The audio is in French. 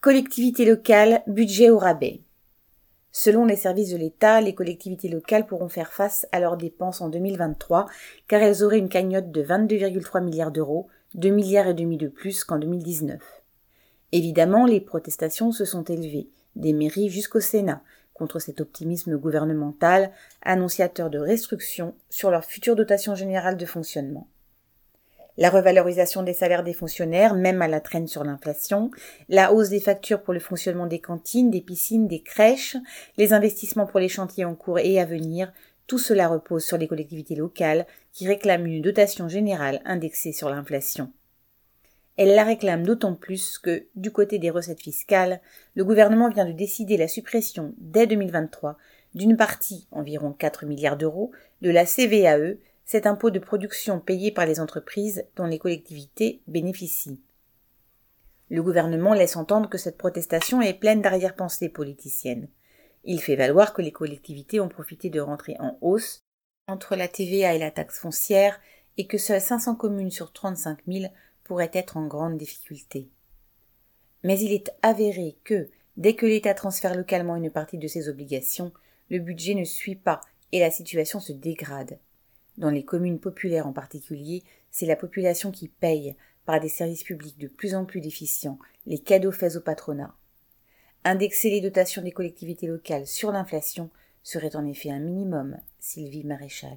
Collectivités locales, budget au rabais. Selon les services de l'État, les collectivités locales pourront faire face à leurs dépenses en 2023 car elles auraient une cagnotte de 22,3 milliards d'euros, 2 milliards et demi de plus qu'en 2019. Évidemment, les protestations se sont élevées, des mairies jusqu'au Sénat, contre cet optimisme gouvernemental annonciateur de restrictions sur leur future dotation générale de fonctionnement la revalorisation des salaires des fonctionnaires, même à la traîne sur l'inflation, la hausse des factures pour le fonctionnement des cantines, des piscines, des crèches, les investissements pour les chantiers en cours et à venir, tout cela repose sur les collectivités locales qui réclament une dotation générale indexée sur l'inflation. Elles la réclament d'autant plus que, du côté des recettes fiscales, le gouvernement vient de décider la suppression, dès 2023, d'une partie, environ 4 milliards d'euros, de la CVAE, cet impôt de production payé par les entreprises dont les collectivités bénéficient. Le gouvernement laisse entendre que cette protestation est pleine d'arrière-pensées politiciennes. Il fait valoir que les collectivités ont profité de rentrer en hausse entre la TVA et la taxe foncière et que seules 500 communes sur 35 000 pourraient être en grande difficulté. Mais il est avéré que, dès que l'État transfère localement une partie de ses obligations, le budget ne suit pas et la situation se dégrade. Dans les communes populaires en particulier, c'est la population qui paye, par des services publics de plus en plus déficients, les cadeaux faits au patronat. Indexer les dotations des collectivités locales sur l'inflation serait en effet un minimum, Sylvie Maréchal.